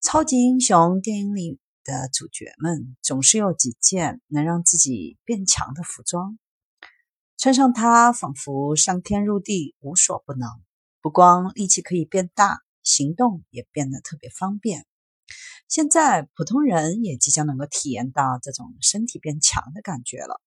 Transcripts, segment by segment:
超级英雄电影里的主角们总是有几件能让自己变强的服装，穿上它仿佛上天入地，无所不能。不光力气可以变大，行动也变得特别方便。现在普通人也即将能够体验到这种身体变强的感觉了。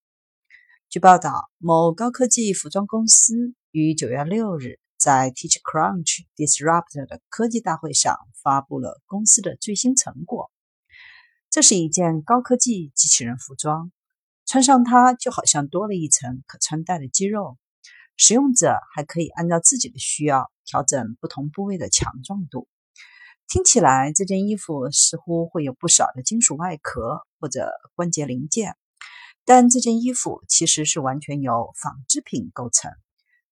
据报道，某高科技服装公司于九月六日。在 TeachCrunch Disrupt 的科技大会上，发布了公司的最新成果。这是一件高科技机器人服装，穿上它就好像多了一层可穿戴的肌肉。使用者还可以按照自己的需要调整不同部位的强壮度。听起来，这件衣服似乎会有不少的金属外壳或者关节零件，但这件衣服其实是完全由纺织品构成。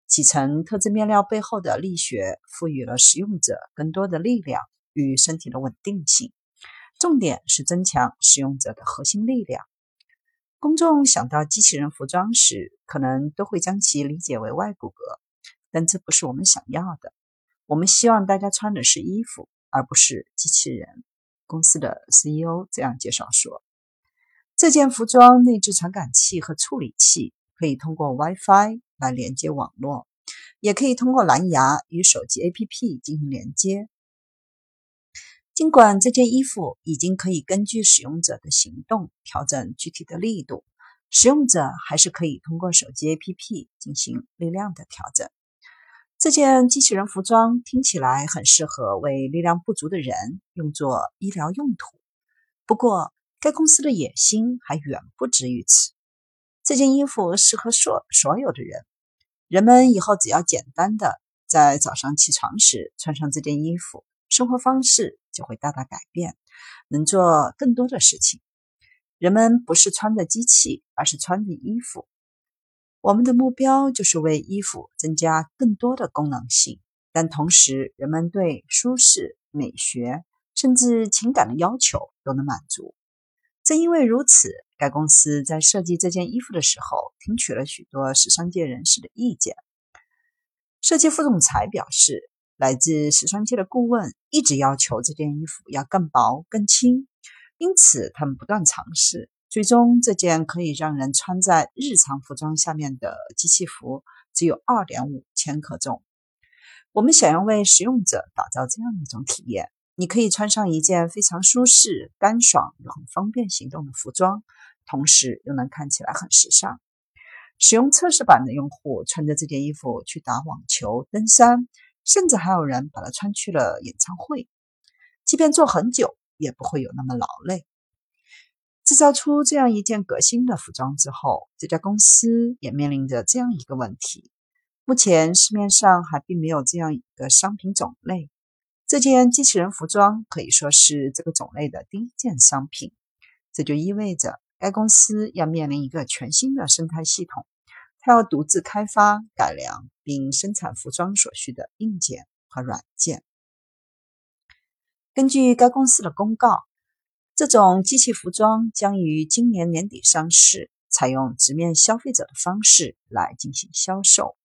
几层特制面料背后的力学赋予了使用者更多的力量与身体的稳定性，重点是增强使用者的核心力量。公众想到机器人服装时，可能都会将其理解为外骨骼，但这不是我们想要的。我们希望大家穿的是衣服，而不是机器人。公司的 CEO 这样介绍说：“这件服装内置传感器和处理器，可以通过 WiFi。”来连接网络，也可以通过蓝牙与手机 APP 进行连接。尽管这件衣服已经可以根据使用者的行动调整具体的力度，使用者还是可以通过手机 APP 进行力量的调整。这件机器人服装听起来很适合为力量不足的人用作医疗用途，不过该公司的野心还远不止于此。这件衣服适合所所有的人。人们以后只要简单的在早上起床时穿上这件衣服，生活方式就会大大改变，能做更多的事情。人们不是穿着机器，而是穿着衣服。我们的目标就是为衣服增加更多的功能性，但同时人们对舒适、美学甚至情感的要求都能满足。正因为如此。该公司在设计这件衣服的时候，听取了许多时尚界人士的意见。设计副总裁表示，来自时尚界的顾问一直要求这件衣服要更薄、更轻，因此他们不断尝试。最终，这件可以让人穿在日常服装下面的机器服只有二点五千克重。我们想要为使用者打造这样一种体验：你可以穿上一件非常舒适、干爽又很方便行动的服装。同时又能看起来很时尚。使用测试版的用户穿着这件衣服去打网球、登山，甚至还有人把它穿去了演唱会。即便坐很久，也不会有那么劳累。制造出这样一件革新的服装之后，这家公司也面临着这样一个问题：目前市面上还并没有这样一个商品种类。这件机器人服装可以说是这个种类的第一件商品。这就意味着。该公司要面临一个全新的生态系统，要独自开发、改良并生产服装所需的硬件和软件。根据该公司的公告，这种机器服装将于今年年底上市，采用直面消费者的方式来进行销售。